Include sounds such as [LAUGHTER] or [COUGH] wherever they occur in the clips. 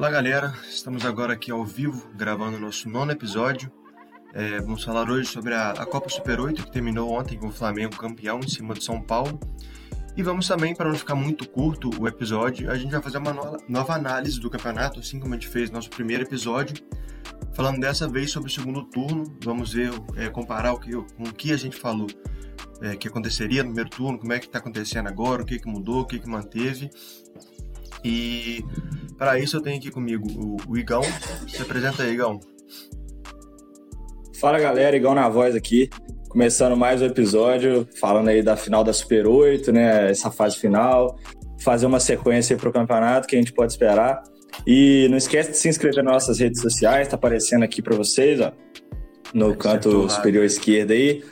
Olá galera, estamos agora aqui ao vivo gravando o nosso nono episódio. É, vamos falar hoje sobre a, a, Copa Super 8 que terminou ontem com o Flamengo campeão em cima de São Paulo. E vamos também, para não ficar muito curto o episódio, a gente vai fazer uma no, nova análise do campeonato, assim como a gente fez no nosso primeiro episódio, falando dessa vez sobre o segundo turno. Vamos ver, é, comparar o que, com o que a gente falou é, que aconteceria no primeiro turno, como é que está acontecendo agora, o que, que mudou, o que, que manteve. E para isso eu tenho aqui comigo o, o Igão. Se apresenta aí, Igão. Fala galera, Igão na voz aqui. Começando mais um episódio, falando aí da final da Super 8, né? Essa fase final. Fazer uma sequência para o campeonato que a gente pode esperar. E não esquece de se inscrever nas nossas redes sociais, tá aparecendo aqui para vocês, ó. No canto superior esquerdo aí.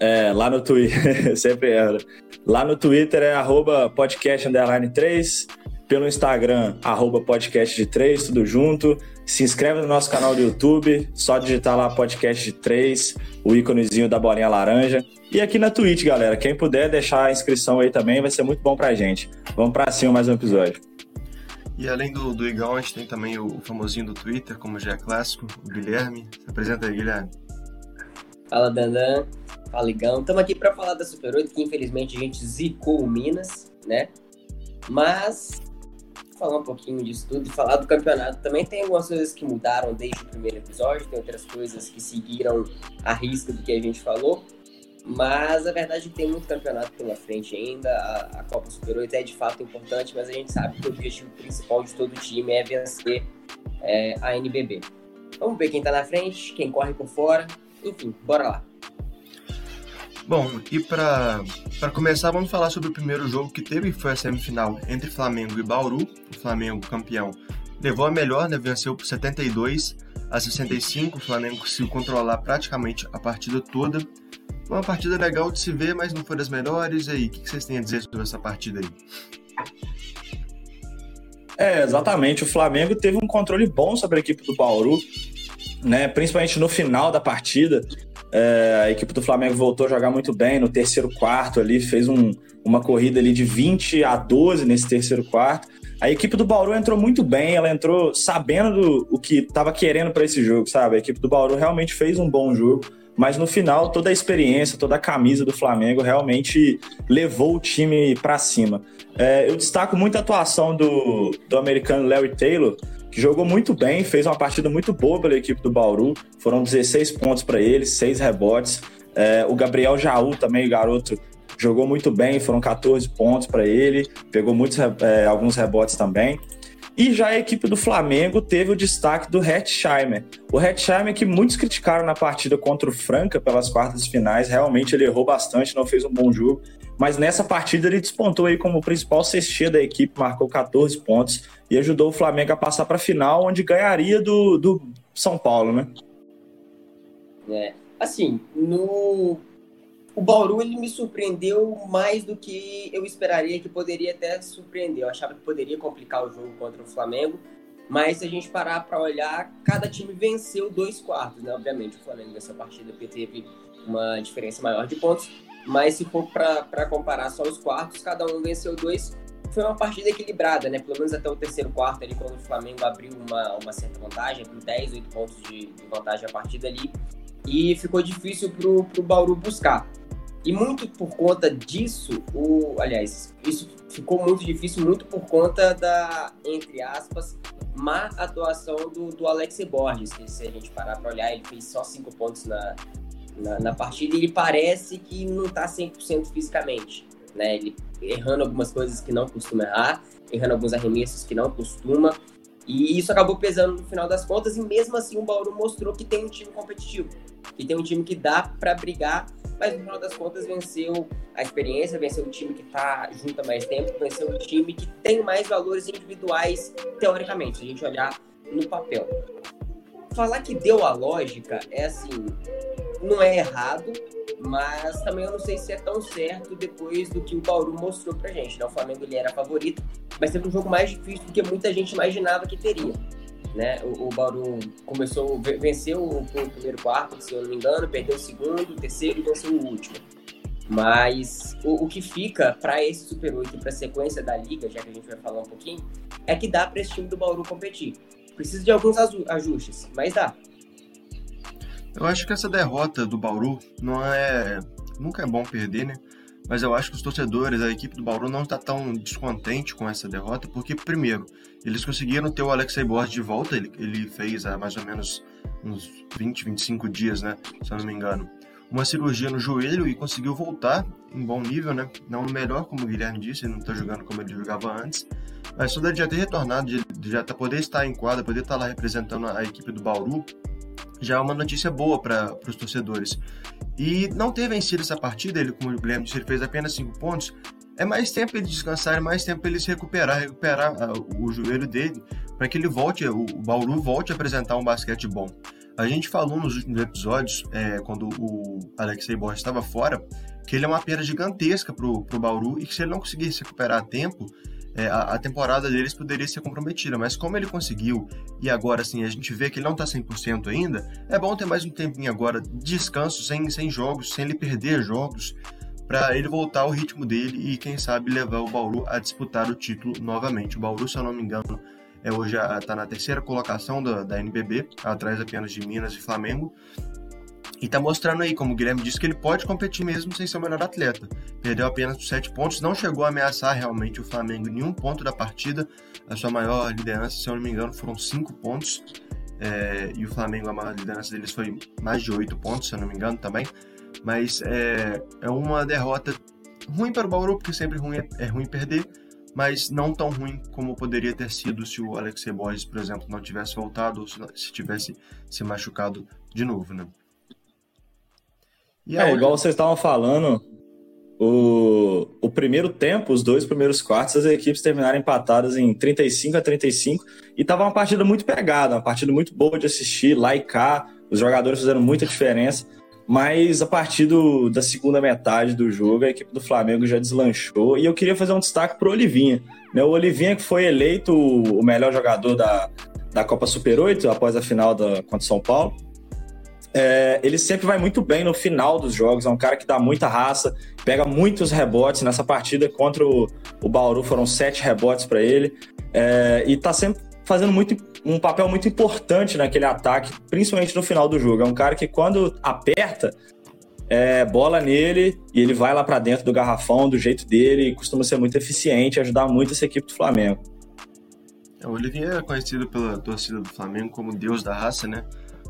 É, lá no Twitter, [LAUGHS] sempre era. Lá no Twitter é arroba podcast underline 3 pelo Instagram, arroba podcast de 3, tudo junto. Se inscreve no nosso canal do YouTube, só digitar lá podcast de 3, o íconezinho da bolinha laranja. E aqui na Twitch, galera, quem puder deixar a inscrição aí também, vai ser muito bom pra gente. Vamos pra cima mais um episódio. E além do, do Igão, a gente tem também o famosinho do Twitter, como já é clássico, o Guilherme. Se apresenta aí, Guilherme. Fala, Dandan. Fala, Igão. Estamos aqui para falar da Super 8, que infelizmente a gente zicou o Minas, né? Mas falar um pouquinho disso tudo e falar do campeonato. Também tem algumas coisas que mudaram desde o primeiro episódio, tem outras coisas que seguiram a risca do que a gente falou. Mas a verdade é que tem muito campeonato pela frente ainda. A, a Copa Super 8 é de fato importante, mas a gente sabe que o objetivo principal de todo time é vencer é, a NBB. Vamos ver quem tá na frente, quem corre por fora. Enfim, bora lá. Bom, e para começar, vamos falar sobre o primeiro jogo que teve, foi a semifinal entre Flamengo e Bauru. O Flamengo, campeão, levou a melhor, né? venceu por 72 a 65. O Flamengo conseguiu controlar praticamente a partida toda. Uma partida legal de se ver, mas não foi das melhores. E aí, o que vocês têm a dizer sobre essa partida aí? É, exatamente. O Flamengo teve um controle bom sobre a equipe do Bauru, né? principalmente no final da partida. É, a equipe do Flamengo voltou a jogar muito bem no terceiro quarto ali, fez um, uma corrida ali de 20 a 12 nesse terceiro quarto. A equipe do Bauru entrou muito bem, ela entrou sabendo do, o que estava querendo para esse jogo, sabe? A equipe do Bauru realmente fez um bom jogo, mas no final toda a experiência, toda a camisa do Flamengo realmente levou o time para cima. É, eu destaco muito a atuação do, do americano Larry Taylor, que jogou muito bem, fez uma partida muito boa pela equipe do Bauru. Foram 16 pontos para ele, 6 rebotes. É, o Gabriel Jaú também, garoto, jogou muito bem, foram 14 pontos para ele, pegou muitos, é, alguns rebotes também. E já a equipe do Flamengo teve o destaque do Hetzheimer. O Hetzheimer que muitos criticaram na partida contra o Franca pelas quartas finais, realmente ele errou bastante, não fez um bom jogo, mas nessa partida ele despontou aí como principal cestia da equipe, marcou 14 pontos e ajudou o Flamengo a passar para a final, onde ganharia do, do São Paulo, né? É, assim, no o Bauru ele me surpreendeu mais do que eu esperaria que poderia até surpreender. Eu achava que poderia complicar o jogo contra o Flamengo, mas se a gente parar para olhar, cada time venceu dois quartos, né? Obviamente, o Flamengo nessa partida teve uma diferença maior de pontos, mas se for para comparar só os quartos, cada um venceu dois. Foi uma partida equilibrada, né? Pelo menos até o terceiro quarto ali, quando o Flamengo abriu uma, uma certa vantagem, abriu 10, 8 pontos de, de vantagem a partida ali. E ficou difícil pro, pro Bauru buscar. E muito por conta disso, o, aliás, isso ficou muito difícil muito por conta da, entre aspas, má atuação do, do Alex Borges, que se a gente parar para olhar, ele fez só cinco pontos na, na, na, partida ele parece que não está 100% fisicamente, né? Ele errando algumas coisas que não costuma errar, errando alguns arremessos que não costuma, e isso acabou pesando no final das contas, e mesmo assim o Bauru mostrou que tem um time competitivo, que tem um time que dá para brigar mas no final das contas venceu a experiência, venceu o time que está junto há mais tempo, venceu o time que tem mais valores individuais, teoricamente, se a gente olhar no papel. Falar que deu a lógica é assim, não é errado, mas também eu não sei se é tão certo depois do que o Bauru mostrou pra gente. Né? O Flamengo ele era favorito, mas teve um jogo mais difícil do que muita gente imaginava que teria. Né? O, o Bauru começou, venceu o, o, primeiro quarto, se eu não me engano, perdeu o segundo, o terceiro e venceu o último. Mas o, o que fica para esse Super 8 e para a sequência da liga, já que a gente vai falar um pouquinho, é que dá para esse time do Bauru competir. Precisa de alguns ajustes, mas dá. Eu acho que essa derrota do Bauru não é. Nunca é bom perder, né? Mas eu acho que os torcedores, a equipe do Bauru não está tão descontente com essa derrota, porque, primeiro, eles conseguiram ter o Alexei Borges de volta, ele, ele fez há mais ou menos uns 20, 25 dias, né? Se eu não me engano. Uma cirurgia no joelho e conseguiu voltar em bom nível, né? Não melhor, como o Guilherme disse, ele não está jogando como ele jogava antes. Mas só de já ter retornado, de já tá, poder estar em quadra, poder estar lá representando a equipe do Bauru, já é uma notícia boa para os torcedores. E não ter vencido essa partida, ele, como o Guilherme disse, ele fez apenas 5 pontos, é mais tempo ele descansar, é mais tempo ele se recuperar, recuperar uh, o joelho dele, para que ele volte, o, Bauru volte a apresentar um basquete bom. A gente falou nos últimos episódios, é, quando o Alexei Borges estava fora, que ele é uma perda gigantesca para o Bauru e que se ele não conseguisse recuperar a tempo, é, a, a, temporada deles poderia ser comprometida, mas como ele conseguiu e agora assim a gente vê que ele não está 100% ainda, é bom ter mais um tempinho agora de descanso, sem, sem jogos, sem ele perder jogos, para ele voltar ao ritmo dele e quem sabe levar o Bauru a disputar o título novamente. O Bauru, se eu não me engano, é hoje está na terceira colocação da, da NBB, atrás apenas de Minas e Flamengo. E tá mostrando aí, como o Guilherme disse, que ele pode competir mesmo sem ser o melhor atleta. Perdeu apenas por 7 pontos, não chegou a ameaçar realmente o Flamengo em nenhum ponto da partida. A sua maior liderança, se eu não me engano, foram 5 pontos. É, e o Flamengo, a maior liderança deles foi mais de 8 pontos, se eu não me engano também. Mas é, é uma derrota ruim para o Bauru, porque sempre ruim é, é ruim perder, mas não tão ruim como poderia ter sido se o Alexei Borges, por exemplo, não tivesse voltado ou se tivesse se machucado de novo, né? E é, igual vocês estavam falando, o, o primeiro tempo, os dois primeiros quartos, as equipes terminaram empatadas em 35 a 35 e tava uma partida muito pegada, uma partida muito boa de assistir, lá e cá, os jogadores fizeram muita diferença, mas a partir do, da segunda metade do jogo, a equipe do Flamengo já deslanchou e eu queria fazer um destaque pro Olivinha, né? O Olivinha que foi eleito o melhor jogador da, da Copa Super 8 após a final da, contra o São Paulo, é, ele sempre vai muito bem no final dos jogos. É um cara que dá muita raça, pega muitos rebotes. Nessa partida contra o, o Bauru foram sete rebotes para ele. É, e tá sempre fazendo muito, um papel muito importante naquele ataque, principalmente no final do jogo. É um cara que quando aperta, é, bola nele e ele vai lá para dentro do garrafão do jeito dele e costuma ser muito eficiente ajudar muito essa equipe do Flamengo. É, o Olivier é conhecido pela torcida do Flamengo como Deus da raça, né?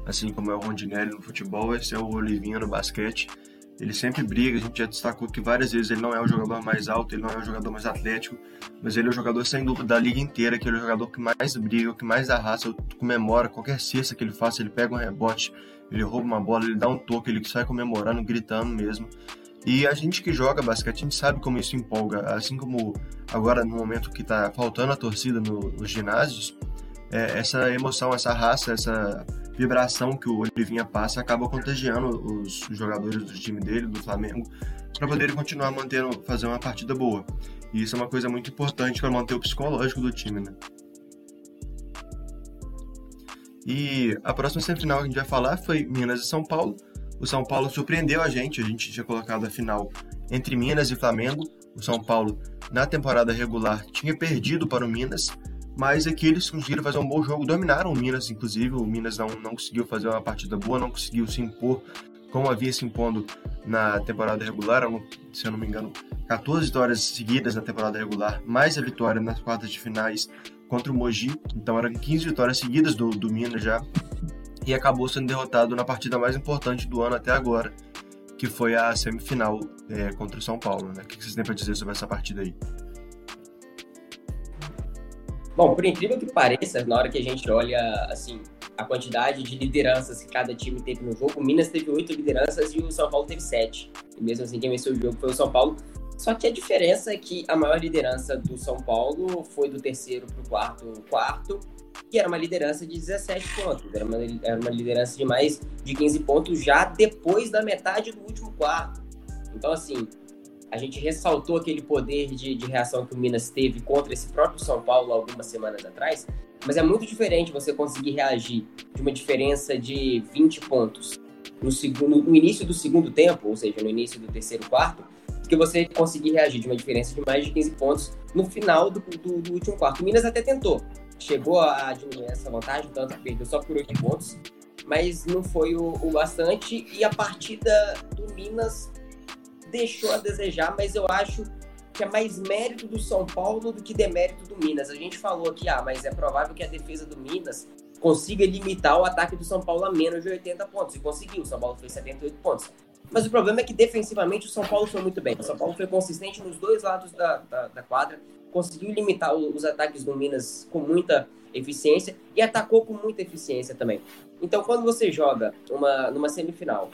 Assim como é o Rondinelli no futebol, esse é o Olivinha no basquete. Ele sempre briga, a gente já destacou que várias vezes ele não é o jogador mais alto, ele não é o jogador mais atlético, mas ele é o jogador sem dúvida da liga inteira, que é o jogador que mais briga, que mais dá raça, comemora qualquer cesta que ele faça, ele pega um rebote, ele rouba uma bola, ele dá um toque, ele sai comemorando, gritando mesmo. E a gente que joga basquete, a gente sabe como isso empolga, assim como agora no momento que está faltando a torcida no, nos ginásios, é, essa emoção, essa raça, essa vibração que o Olivinha passa acaba contagiando os jogadores do time dele, do Flamengo, para poderem continuar mantendo, fazer uma partida boa. E isso é uma coisa muito importante para manter o psicológico do time, né? E a próxima semifinal que a gente vai falar foi Minas e São Paulo. O São Paulo surpreendeu a gente, a gente tinha colocado a final entre Minas e Flamengo. O São Paulo, na temporada regular, tinha perdido para o Minas, mas aqui eles conseguiram fazer um bom jogo, dominaram o Minas, inclusive. O Minas não, não conseguiu fazer uma partida boa, não conseguiu se impor como havia se impondo na temporada regular, se eu não me engano, 14 vitórias seguidas na temporada regular, mais a vitória nas quartas de finais contra o Mogi, então eram 15 vitórias seguidas do, do Minas já, e acabou sendo derrotado na partida mais importante do ano até agora, que foi a semifinal é, contra o São Paulo. Né? O que vocês têm para dizer sobre essa partida aí? Bom, por incrível que pareça, na hora que a gente olha assim a quantidade de lideranças que cada time teve no jogo, o Minas teve oito lideranças e o São Paulo teve sete. E mesmo assim, quem venceu o jogo foi o São Paulo. Só que a diferença é que a maior liderança do São Paulo foi do terceiro para o quarto, quarto, que era uma liderança de 17 pontos. Era uma, era uma liderança de mais de 15 pontos já depois da metade do último quarto. Então, assim, a gente ressaltou aquele poder de, de reação que o Minas teve contra esse próprio São Paulo algumas semanas atrás, mas é muito diferente você conseguir reagir de uma diferença de 20 pontos no, segundo, no início do segundo tempo, ou seja, no início do terceiro quarto, do que você conseguir reagir de uma diferença de mais de 15 pontos no final do, do, do último quarto. O Minas até tentou. chegou a diminuir essa vantagem, tanto perdeu só por 8 pontos, mas não foi o, o bastante. E a partida do Minas deixou a desejar, mas eu acho que é mais mérito do São Paulo do que demérito do Minas. A gente falou aqui, ah, mas é provável que a defesa do Minas consiga limitar o ataque do São Paulo a menos de 80 pontos. E conseguiu, o São Paulo fez 78 pontos. Mas o problema é que defensivamente o São Paulo foi muito bem. O São Paulo foi consistente nos dois lados da, da, da quadra, conseguiu limitar os ataques do Minas com muita eficiência e atacou com muita eficiência também. Então, quando você joga uma, numa semifinal,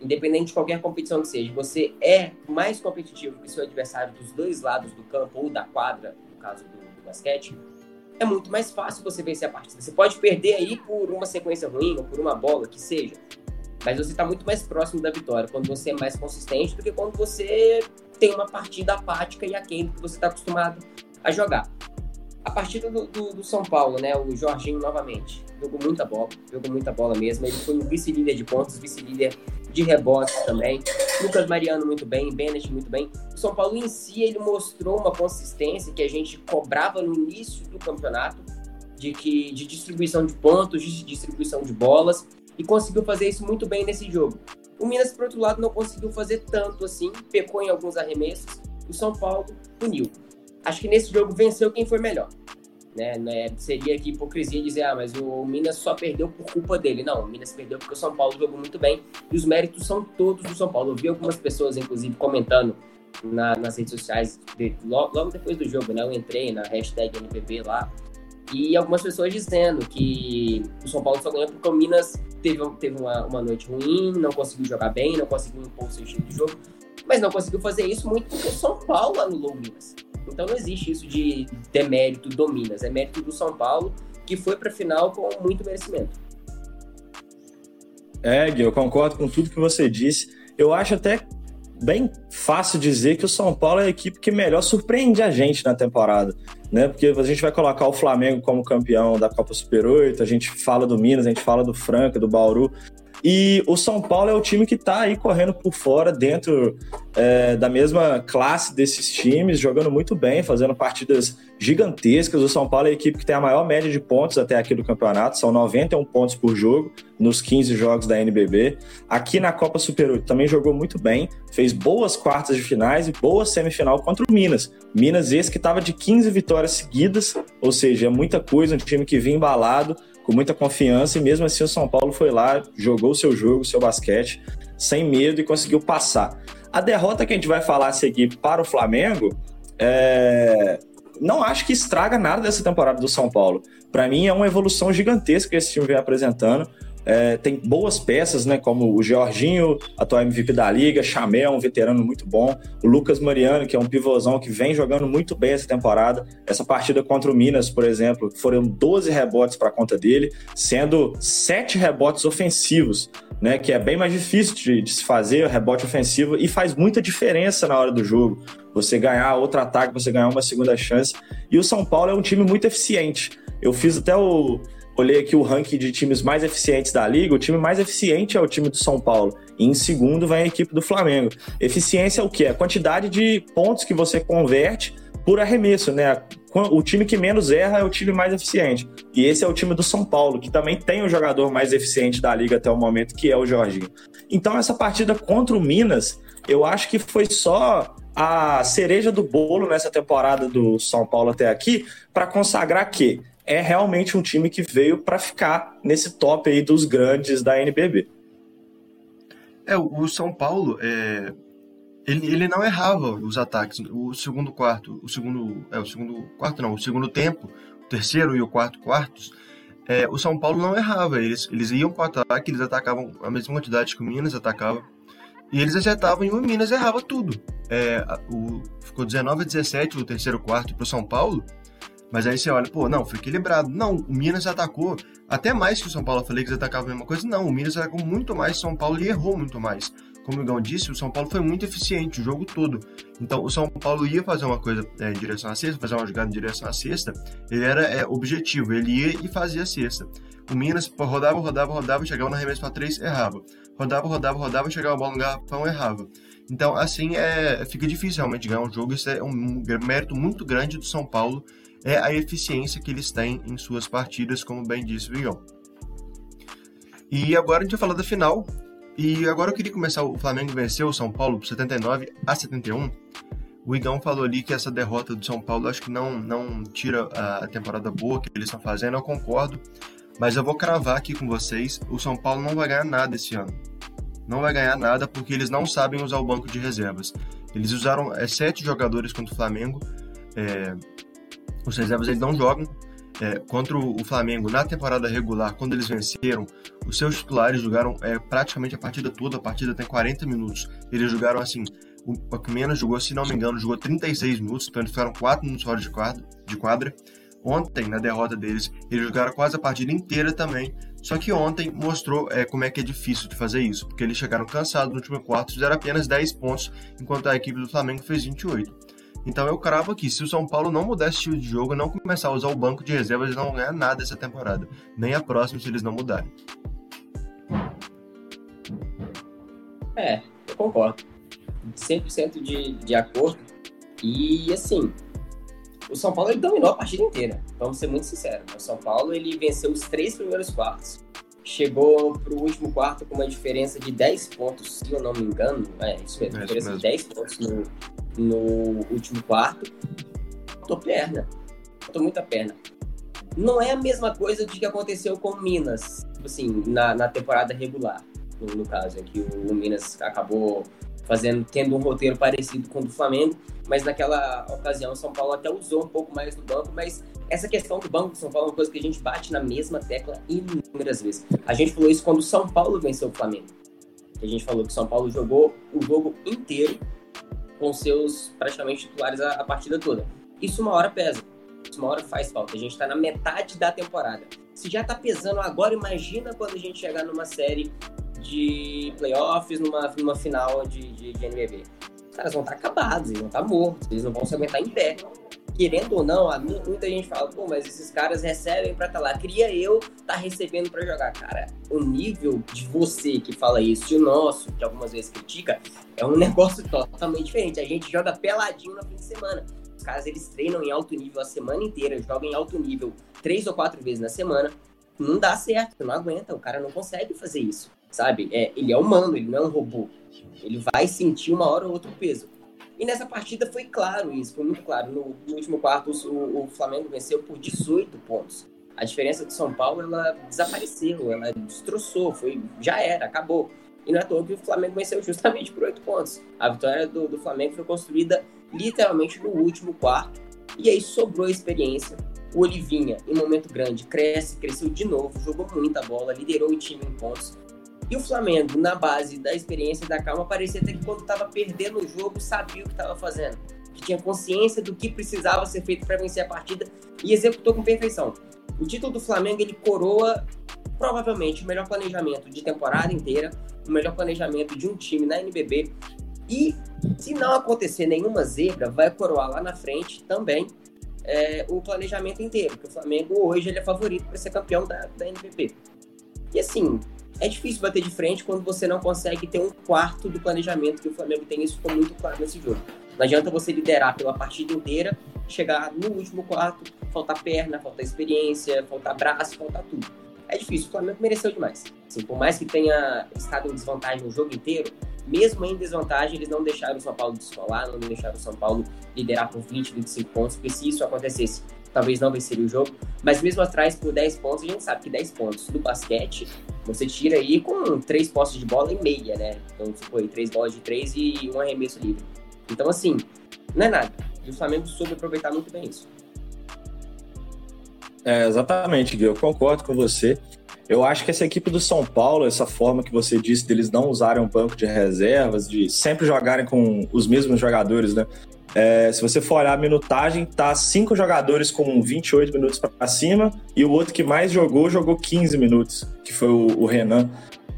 independente de qualquer competição que seja, você é mais competitivo que seu adversário dos dois lados do campo ou da quadra, no caso do, do basquete, é muito mais fácil você vencer a partida. Você pode perder aí por uma sequência ruim ou por uma bola que seja, mas você está muito mais próximo da vitória quando você é mais consistente do que quando você tem uma partida apática e aquém do que você está acostumado a jogar. A partida do, do, do, São Paulo, né? O Jorginho novamente. Jogou muita bola, jogou muita bola mesmo. Ele foi um vice-líder de pontos, vice-líder de rebotes também. Lucas Mariano muito bem, Bennett muito bem. O São Paulo em si, ele mostrou uma consistência que a gente cobrava no início do campeonato, de, que, de distribuição de pontos, de distribuição de bolas, e conseguiu fazer isso muito bem nesse jogo. O Minas, por outro lado, não conseguiu fazer tanto assim, pecou em alguns arremessos. O São Paulo uniu. Acho que nesse jogo venceu quem foi melhor. Né? né? Seria aqui hipocrisia dizer, ah, mas o Minas só perdeu por culpa dele. Não, o Minas perdeu porque o São Paulo jogou muito bem e os méritos são todos do São Paulo. Eu vi algumas pessoas, inclusive, comentando na, nas redes sociais de, logo, logo, depois do jogo, né? Eu entrei na hashtag NPB lá e algumas pessoas dizendo que o São Paulo só ganhou porque o Minas teve, teve uma, uma noite ruim, não conseguiu jogar bem, não conseguiu impor o seu estilo de jogo, mas não conseguiu fazer isso muito porque o São Paulo anulou o Minas. Então não existe isso de demérito do Minas, é mérito do São Paulo, que foi para a final com muito merecimento. É, Gui, eu concordo com tudo que você disse. Eu acho até bem fácil dizer que o São Paulo é a equipe que melhor surpreende a gente na temporada, né? Porque a gente vai colocar o Flamengo como campeão da Copa Super 8, a gente fala do Minas, a gente fala do Franca, do Bauru, e o São Paulo é o time que está aí correndo por fora, dentro é, da mesma classe desses times, jogando muito bem, fazendo partidas gigantescas. O São Paulo é a equipe que tem a maior média de pontos até aqui do campeonato, são 91 pontos por jogo nos 15 jogos da NBB. Aqui na Copa Super 8 também jogou muito bem, fez boas quartas de finais e boa semifinal contra o Minas. Minas esse que estava de 15 vitórias seguidas, ou seja, é muita coisa, um time que vinha embalado, com muita confiança, e mesmo assim o São Paulo foi lá, jogou o seu jogo, o seu basquete, sem medo e conseguiu passar. A derrota que a gente vai falar a seguir para o Flamengo, é... não acho que estraga nada dessa temporada do São Paulo. Para mim é uma evolução gigantesca que esse time vem apresentando. É, tem boas peças, né? Como o Jorginho, atual MVP da Liga, Chamel, um veterano muito bom, o Lucas Mariano, que é um pivôzão que vem jogando muito bem essa temporada. Essa partida contra o Minas, por exemplo, foram 12 rebotes para conta dele, sendo 7 rebotes ofensivos, né? Que é bem mais difícil de, de se fazer, rebote ofensivo, e faz muita diferença na hora do jogo. Você ganhar outro ataque, você ganhar uma segunda chance. E o São Paulo é um time muito eficiente. Eu fiz até o, olhei aqui o ranking de times mais eficientes da liga, o time mais eficiente é o time do São Paulo. E em segundo vem a equipe do Flamengo. Eficiência é o quê? A quantidade de pontos que você converte por arremesso, né? O time que menos erra é o time mais eficiente. E esse é o time do São Paulo, que também tem o jogador mais eficiente da liga até o momento, que é o Jorginho. Então, essa partida contra o Minas, eu acho que foi só a cereja do bolo nessa temporada do São Paulo até aqui, para consagrar que é realmente um time que veio para ficar nesse top aí dos grandes da NBB. É, o São Paulo, é, ele, ele não errava os ataques. O segundo quarto, o segundo, é, o segundo quarto não, o segundo tempo, o terceiro e o quarto quartos, é, o São Paulo não errava. Eles, eles iam para o ataque, eles atacavam a mesma quantidade que o Minas atacava. E eles acertavam e o Minas errava tudo. É, o, ficou 19 a 17 o terceiro quarto para o São Paulo. Mas aí você olha, pô, não, foi equilibrado. Não, o Minas atacou até mais que o São Paulo. Eu falei que eles atacavam a mesma coisa. Não, o Minas atacou muito mais, o São Paulo e errou muito mais. Como o Igão disse, o São Paulo foi muito eficiente o jogo todo. Então, o São Paulo ia fazer uma coisa é, em direção à cesta, fazer uma jogada em direção à cesta, ele era é, objetivo, ele ia e fazia a cesta. O Minas rodava, rodava, rodava, chegava na arremesso para três, errava. Rodava, rodava, rodava, chegava a bola no garrafão, errava. Então, assim, é, fica difícil realmente ganhar um jogo. Isso é um mérito muito grande do São Paulo é a eficiência que eles têm em suas partidas, como bem disse o Vigão. E agora a gente vai falar da final. E agora eu queria começar. O Flamengo venceu o São Paulo por 79 a 71. O Igão falou ali que essa derrota do São Paulo acho que não, não tira a temporada boa que eles estão fazendo, eu concordo. Mas eu vou cravar aqui com vocês: o São Paulo não vai ganhar nada esse ano. Não vai ganhar nada porque eles não sabem usar o banco de reservas. Eles usaram é, sete jogadores contra o Flamengo. É, os reservas eles não jogam. É, contra o Flamengo na temporada regular, quando eles venceram, os seus titulares jogaram é, praticamente a partida toda. A partida tem 40 minutos. Eles jogaram assim o menos jogou, se não me engano, jogou 36 minutos, então eles ficaram 4 minutos fora de quadra, de quadra. Ontem, na derrota deles, eles jogaram quase a partida inteira também. Só que ontem mostrou é, como é que é difícil de fazer isso, porque eles chegaram cansados no último quarto, fizeram apenas 10 pontos, enquanto a equipe do Flamengo fez 28. Então eu cravo aqui, se o São Paulo não mudar esse estilo de jogo, não começar a usar o banco de reservas, eles não vão ganhar nada essa temporada. Nem a próxima se eles não mudarem. É, eu concordo. 100% de, de acordo. E, assim, o São Paulo ele dominou a partida inteira, vamos ser muito sinceros. O São Paulo ele venceu os três primeiros quartos. Chegou para o último quarto com uma diferença de 10 pontos, se eu não me engano. É, isso mesmo, é diferença mesmo. de 10 pontos no, no último quarto. Faltou perna. Faltou muita perna. Não é a mesma coisa de que aconteceu com o Minas, assim, na, na temporada regular, no, no caso, em que o, o Minas acabou fazendo, tendo um roteiro parecido com o do Flamengo, mas naquela ocasião o São Paulo até usou um pouco mais do banco, mas essa questão do banco do São Paulo é uma coisa que a gente bate na mesma tecla inúmeras vezes. A gente falou isso quando o São Paulo venceu o Flamengo. A gente falou que o São Paulo jogou o jogo inteiro com seus praticamente titulares a, a partida toda. Isso uma hora pesa. Isso uma hora faz falta. A gente está na metade da temporada. Se já está pesando agora, imagina quando a gente chegar numa série de playoffs numa, numa final de, de, de NBB. Os caras vão estar acabados, eles vão estar mortos, eles não vão se aguentar em pé. Querendo ou não, muita gente fala, pô, mas esses caras recebem pra estar tá lá. Queria eu tá recebendo pra jogar. Cara, o nível de você que fala isso e o nosso, que algumas vezes critica, é um [LAUGHS] negócio totalmente diferente. A gente joga peladinho no fim de semana. Os caras, eles treinam em alto nível a semana inteira, jogam em alto nível três ou quatro vezes na semana. Não dá certo, não aguenta, o cara não consegue fazer isso sabe? É, ele é humano, ele não é um robô. Ele vai sentir uma hora ou outra o peso. E nessa partida foi claro isso, foi muito claro. No, no último quarto, o, o, Flamengo venceu por 18 pontos. A diferença do São Paulo, ela desapareceu, ela destroçou, foi, já era, acabou. E não é à toa que o Flamengo venceu justamente por 8 pontos. A vitória do, do Flamengo foi construída literalmente no último quarto. E aí sobrou a experiência. O Olivinha, em momento grande, cresce, cresceu de novo, jogou muita bola, liderou o time em pontos. E o Flamengo, na base da experiência e da calma, parecia até que quando estava perdendo o jogo, sabia o que estava fazendo. Que tinha consciência do que precisava ser feito para vencer a partida e executou com perfeição. O título do Flamengo, ele coroa provavelmente o melhor planejamento de temporada inteira, o melhor planejamento de um time na NBB. E se não acontecer nenhuma zebra, vai coroar lá na frente também é, o planejamento inteiro, que o Flamengo hoje ele é favorito para ser campeão da, da NBB. E assim, é difícil bater de frente quando você não consegue ter um quarto do planejamento que o Flamengo tem. Isso ficou muito claro nesse jogo. Não adianta você liderar pela partida inteira, chegar no último quarto, faltar perna, faltar experiência, faltar braço, faltar tudo. É difícil, o Flamengo mereceu demais. Assim, por mais que tenha estado em desvantagem o jogo inteiro, mesmo em desvantagem, eles não deixaram o São Paulo descolar, não deixaram o São Paulo liderar por 20, 25 pontos, porque se isso acontecesse, talvez não venceria o jogo. Mas mesmo atrás, por 10 pontos, a gente sabe que 10 pontos do basquete você tira aí com três postes de bola e meia, né? Então, foi três bolas de três e um arremesso livre. Então, assim, não é nada. E o Flamengo soube aproveitar muito bem isso. É, exatamente, Gui, eu concordo com você. Eu acho que essa equipe do São Paulo, essa forma que você disse deles não usarem um banco de reservas, de sempre jogarem com os mesmos jogadores, né? É, se você for olhar a minutagem, tá cinco jogadores com 28 minutos para cima e o outro que mais jogou, jogou 15 minutos, que foi o, o Renan.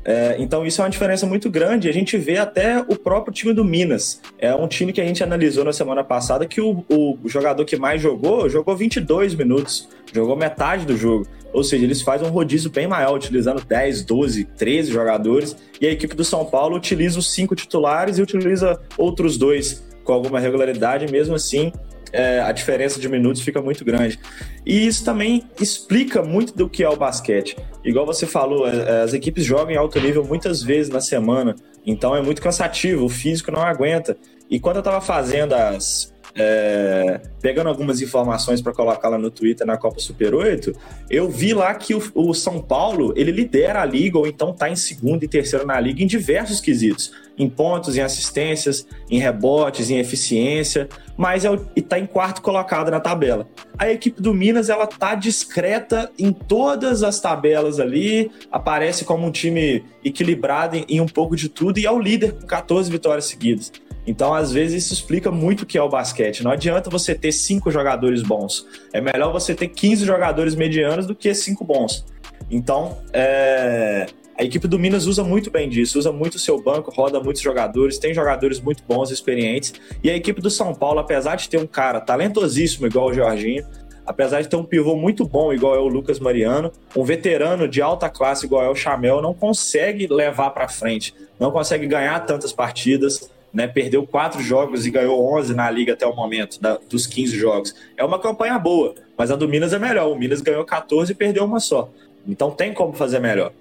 É, então isso é uma diferença muito grande. A gente vê até o próprio time do Minas. É um time que a gente analisou na semana passada que o, o jogador que mais jogou, jogou 22 minutos, jogou metade do jogo. Ou seja, eles fazem um rodízio bem maior, utilizando 10, 12, 13 jogadores. E a equipe do São Paulo utiliza os cinco titulares e utiliza outros dois com alguma regularidade, mesmo assim é, a diferença de minutos fica muito grande. E isso também explica muito do que é o basquete. Igual você falou, é, as equipes jogam em alto nível muitas vezes na semana, então é muito cansativo, o físico não aguenta. E quando eu estava fazendo as, é, pegando algumas informações para colocar lá no Twitter na Copa Super 8, eu vi lá que o, o, São Paulo ele lidera a liga ou então está em segundo e terceiro na liga em diversos quesitos, em pontos, em assistências, em rebotes, em eficiência, mas é está em quarto colocado na tabela. A equipe do Minas ela tá discreta em todas as tabelas ali, aparece como um time equilibrado em, em um pouco de tudo e é o líder com 14 vitórias seguidas. Então, às vezes, isso explica muito o que é o basquete. Não adianta você ter cinco jogadores bons. É melhor você ter 15 jogadores medianos do que cinco bons. Então, é... a equipe do Minas usa muito bem disso, usa muito o seu banco, roda muitos jogadores, tem jogadores muito bons, experientes. E a equipe do São Paulo, apesar de ter um cara talentosíssimo igual o Jorginho, apesar de ter um pivô muito bom igual é o Lucas Mariano, um veterano de alta classe igual é o Chamel, não consegue levar para frente, não consegue ganhar tantas partidas né, perdeu quatro jogos e ganhou 11 na liga até o momento, da, dos 15 jogos. É uma campanha boa, mas a do Minas é melhor. O Minas ganhou 14 e perdeu uma só. Então tem como fazer melhor.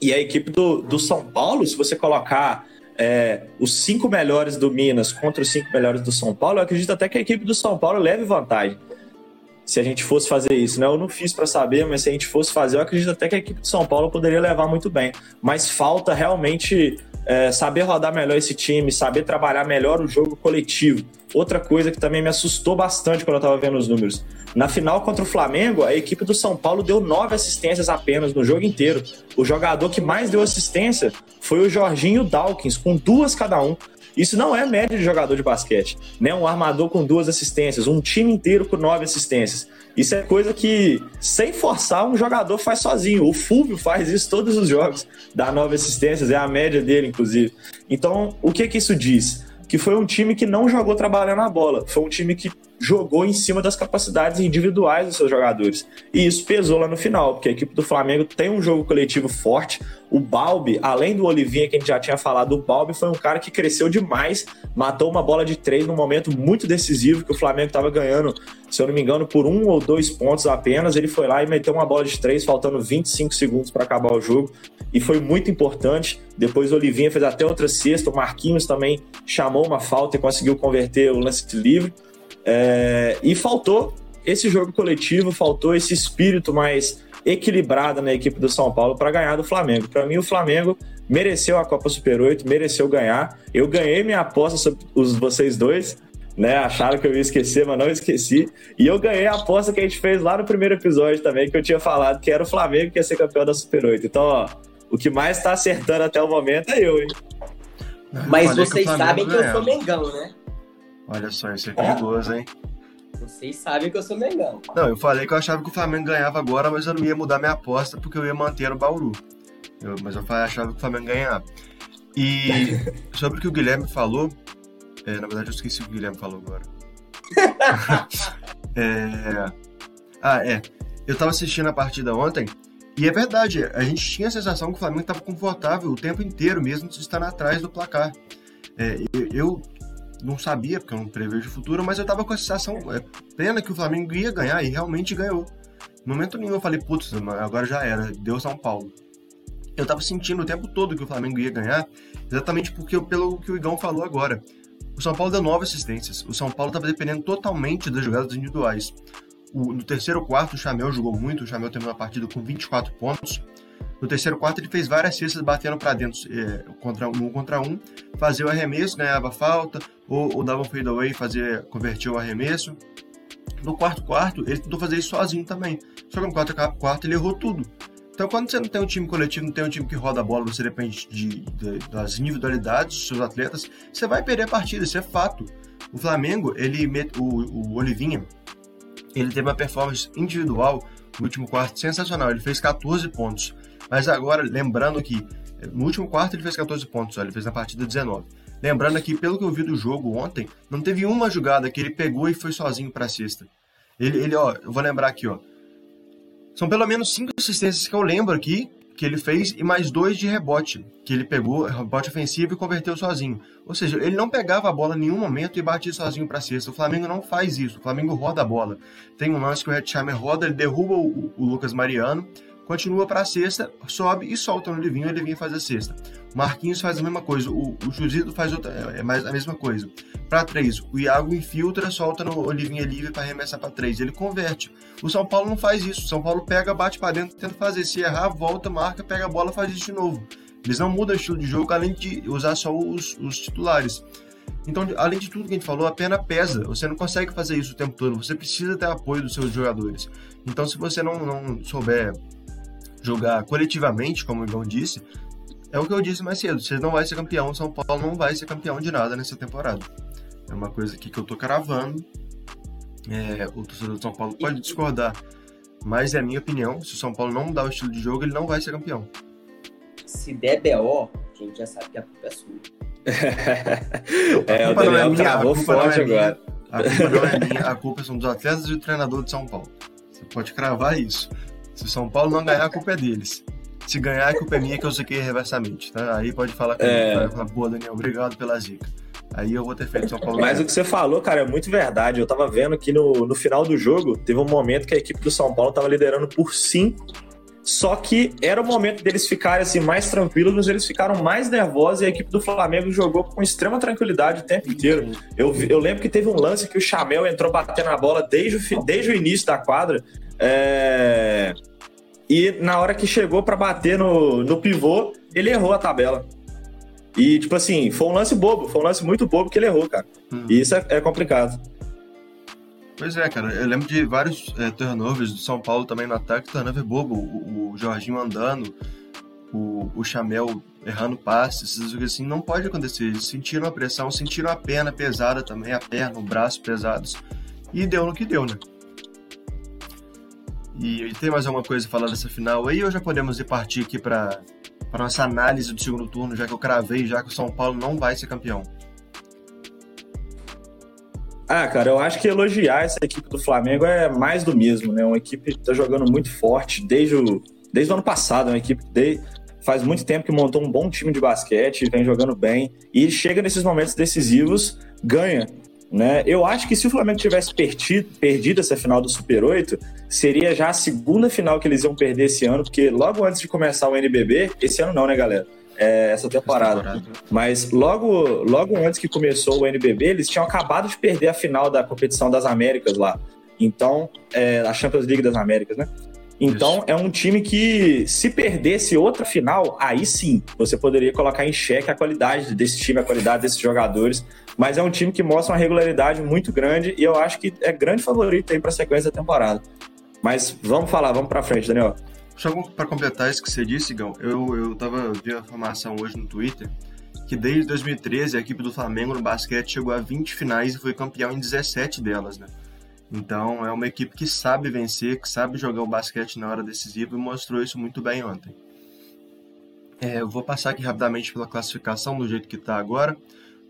E a equipe do, do São Paulo, se você colocar é, os cinco melhores do Minas contra os cinco melhores do São Paulo, eu acredito até que a equipe do São Paulo leve vantagem. Se a gente fosse fazer isso, né? Eu não fiz para saber, mas se a gente fosse fazer, eu acredito até que a equipe do São Paulo poderia levar muito bem. Mas falta realmente é, saber rodar melhor esse time, saber trabalhar melhor o jogo coletivo. Outra coisa que também me assustou bastante quando eu estava vendo os números. Na final contra o Flamengo, a equipe do São Paulo deu nove assistências apenas no jogo inteiro. O jogador que mais deu assistência foi o Jorginho Dawkins, com duas cada um. Isso não é média de jogador de basquete, né? Um armador com duas assistências, um time inteiro com nove assistências. Isso é coisa que, sem forçar, um jogador faz sozinho. O Fulvio faz isso todos os jogos, dá nove assistências, é a média dele, inclusive. Então, o que que isso diz? Que foi um time que não jogou trabalhando a bola, foi um time que jogou em cima das capacidades individuais dos seus jogadores. E isso pesou lá no final, porque a equipe do Flamengo tem um jogo coletivo forte. O Balbi, além do Olivinha que a gente já tinha falado, o Balbi foi um cara que cresceu demais, matou uma bola de três num momento muito decisivo que o Flamengo estava ganhando, se eu não me engano, por um ou dois pontos apenas. Ele foi lá e meteu uma bola de três, faltando 25 segundos para acabar o jogo. E foi muito importante. Depois o Olivinha fez até outra cesta. O Marquinhos também chamou uma falta e conseguiu converter o lance livre. É, e faltou esse jogo coletivo, faltou esse espírito mais equilibrado na equipe do São Paulo para ganhar do Flamengo. Para mim, o Flamengo mereceu a Copa Super 8, mereceu ganhar. Eu ganhei minha aposta sobre os vocês dois, né? Acharam que eu ia esquecer, mas não esqueci. E eu ganhei a aposta que a gente fez lá no primeiro episódio também, que eu tinha falado que era o Flamengo que ia ser campeão da Super 8. Então, ó, o que mais está acertando até o momento é eu, hein? Mas vocês sabem que eu sou Mengão, né? Olha só, isso é perigoso, hein? Vocês sabem que eu sou Mengão. Não, eu falei que eu achava que o Flamengo ganhava agora, mas eu não ia mudar minha aposta porque eu ia manter o Bauru. Eu, mas eu achava que o Flamengo ganhava. E [LAUGHS] sobre o que o Guilherme falou, é, na verdade eu esqueci o que o Guilherme falou agora. [LAUGHS] é, ah, é. Eu tava assistindo a partida ontem e é verdade, a gente tinha a sensação que o Flamengo estava confortável o tempo inteiro, mesmo estando atrás do placar. É, eu não sabia, porque eu não prevejo o futuro, mas eu tava com a sensação é, plena que o Flamengo ia ganhar e realmente ganhou. No momento nenhum eu falei, putz, agora já era, deu São Paulo. Eu tava sentindo o tempo todo que o Flamengo ia ganhar, exatamente porque pelo que o Igão falou agora. O São Paulo deu nove assistências. O São Paulo estava dependendo totalmente das jogadas individuais. O, no terceiro quarto, o Chamel jogou muito. O Chamel terminou a partida com 24 pontos. No terceiro quarto, ele fez várias cestas batendo para dentro, é, contra um contra um, fazia o arremesso, ganhava falta, ou, ou dava um fadeaway, fazia, convertia o arremesso. No quarto quarto, ele tentou fazer isso sozinho também. Só que no quarto quarto ele errou tudo. Então, quando você não tem um time coletivo, não tem um time que roda a bola, você depende de, de, das individualidades dos seus atletas, você vai perder a partida, isso é fato. O Flamengo, ele o, o Olivinha, ele teve uma performance individual no último quarto sensacional. Ele fez 14 pontos. Mas agora, lembrando que no último quarto ele fez 14 pontos, ele fez na partida 19. Lembrando que, pelo que eu vi do jogo ontem, não teve uma jogada que ele pegou e foi sozinho para a cesta. Ele, ele, ó, eu vou lembrar aqui, ó. São pelo menos cinco assistências que eu lembro aqui que ele fez e mais dois de rebote, que ele pegou, rebote ofensivo e converteu sozinho. Ou seja, ele não pegava a bola em nenhum momento e batia sozinho para cesta. O Flamengo não faz isso. O Flamengo roda a bola. Tem um lance que o Hetzheimer roda, ele derruba o, o Lucas Mariano, continua para a cesta, sobe e solta no Livinho, o Livinho faz a cesta. O Marquinhos faz a mesma coisa, o, o Josito faz outra, é mais a mesma coisa. Para três, o Iago infiltra, solta no Olivinha livre para arremessar para três. Ele converte. O São Paulo não faz isso. O São Paulo pega, bate para dentro, tenta fazer. Se errar, volta, marca, pega a bola, faz isso de novo. Eles não mudam o estilo de jogo, além de usar só os, os titulares. Então, além de tudo que a gente falou, a pena pesa. Você não consegue fazer isso o tempo todo. Você precisa ter apoio dos seus jogadores. Então, se você não, não souber jogar coletivamente, como o Igão disse, é o que eu disse mais cedo. Você não vai ser campeão, São Paulo não vai ser campeão de nada nessa temporada. É uma coisa aqui que eu tô cravando. É, o torcedor do São Paulo pode discordar, mas é a minha opinião. Se o São Paulo não mudar o estilo de jogo, ele não vai ser campeão. Se der BO, a gente já sabe que a culpa é sua. [LAUGHS] é, o Daniel não é minha, a culpa não é minha, A culpa não é minha, a culpa são dos atletas e do treinador de São Paulo. Você pode cravar isso. Se o São Paulo não ganhar, a culpa é deles. Se ganhar, a culpa é minha que eu sequei reversamente, tá? Aí pode falar que é... boa, Daniel, obrigado pela zica. Aí eu vou ter feito São Paulo. Mas o que você falou, cara, é muito verdade. Eu tava vendo que no, no final do jogo, teve um momento que a equipe do São Paulo tava liderando por 5. Só que era o momento deles ficarem assim mais tranquilos, mas eles ficaram mais nervosos e a equipe do Flamengo jogou com extrema tranquilidade o tempo inteiro. Eu, eu lembro que teve um lance que o Chamel entrou batendo a bola desde o, desde o início da quadra. É... E na hora que chegou para bater no, no pivô, ele errou a tabela. E, tipo assim, foi um lance bobo, foi um lance muito bobo que ele errou, cara. Hum. E isso é, é, complicado. Pois é, cara. Eu lembro de vários é, turnovers do São Paulo também no ataque, turnover bobo. O, o Jorginho andando, o, o Chamel errando passes, essas coisas assim. Não pode acontecer. Eles sentiram a pressão, sentiram a perna pesada também, a perna, o braço pesados. E deu no que deu, né? E tem mais alguma coisa a falar dessa final aí ou já podemos ir partir aqui para para nossa análise do segundo turno, já que eu cravei já que o São Paulo não vai ser campeão? Ah, cara, eu acho que elogiar essa equipe do Flamengo é mais do mesmo, né? Uma equipe que tá jogando muito forte desde o, desde o ano passado, uma equipe que faz muito tempo que montou um bom time de basquete, vem jogando bem e chega nesses momentos decisivos, ganha. Né? Eu acho que se o Flamengo tivesse perdido, perdido essa final do Super 8, seria já a segunda final que eles iam perder esse ano, porque logo antes de começar o NBB, esse ano não, né, galera? É, essa temporada. temporada. Mas logo, logo antes que começou o NBB, eles tinham acabado de perder a final da competição das Américas lá. Então, é, a Champions League das Américas, né? Então, é um time que, se perdesse outra final, aí sim, você poderia colocar em xeque a qualidade desse time, a qualidade desses jogadores. Mas é um time que mostra uma regularidade muito grande e eu acho que é grande favorito aí para a sequência da temporada. Mas vamos falar, vamos para frente, Daniel. Só para completar isso que você disse, Gão, eu, eu tava vendo a informação hoje no Twitter que desde 2013 a equipe do Flamengo no basquete chegou a 20 finais e foi campeão em 17 delas, né? Então é uma equipe que sabe vencer, que sabe jogar o basquete na hora decisiva e mostrou isso muito bem ontem. É, eu vou passar aqui rapidamente pela classificação do jeito que está agora.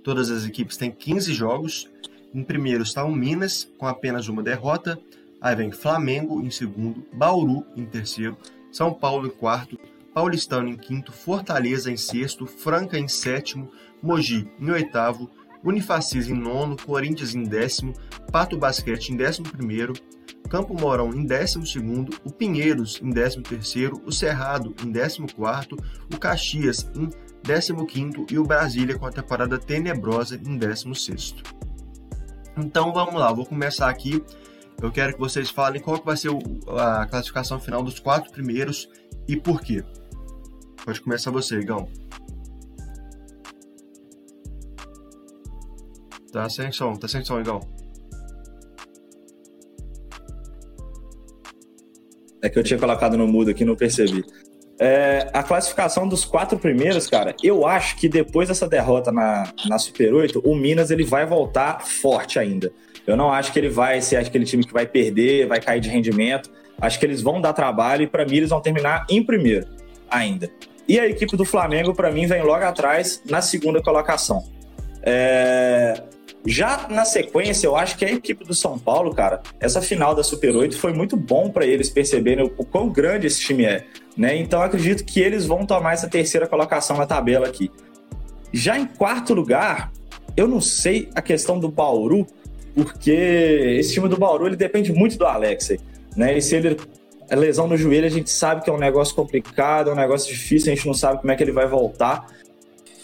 Todas as equipes têm 15 jogos. Em primeiro está o Minas, com apenas uma derrota. Aí vem Flamengo em segundo, Bauru em terceiro, São Paulo em quarto, Paulistano em quinto, Fortaleza em sexto, Franca em sétimo, Mogi em oitavo, Unifacis em nono, Corinthians em décimo, Pato Basquete em décimo primeiro, Campo Mourão em décimo segundo, o Pinheiros em décimo terceiro, o Cerrado em décimo quarto, o Caxias em décimo quinto e o Brasília com a temporada tenebrosa em décimo sexto. Então vamos lá, vou começar aqui. Eu quero que vocês falem qual vai ser a classificação final dos quatro primeiros e por quê. Pode começar você, Igão. Tá sem som, tá sem som, igual. É que eu tinha colocado no mudo aqui não percebi. É, a classificação dos quatro primeiros, cara, eu acho que depois dessa derrota na, na Super 8, o Minas ele vai voltar forte ainda. Eu não acho que ele vai ser aquele time que vai perder, vai cair de rendimento. Acho que eles vão dar trabalho e para mim eles vão terminar em primeiro ainda. E a equipe do Flamengo, para mim, vem logo atrás na segunda colocação. É... Já na sequência, eu acho que a equipe do São Paulo, cara, essa final da Super 8 foi muito bom para eles perceberem o quão grande esse time é. Né? Então acredito que eles vão tomar essa terceira colocação na tabela aqui. Já em quarto lugar, eu não sei a questão do Bauru, porque esse time do Bauru ele depende muito do Alexei. Né? E se ele é lesão no joelho, a gente sabe que é um negócio complicado, é um negócio difícil, a gente não sabe como é que ele vai voltar.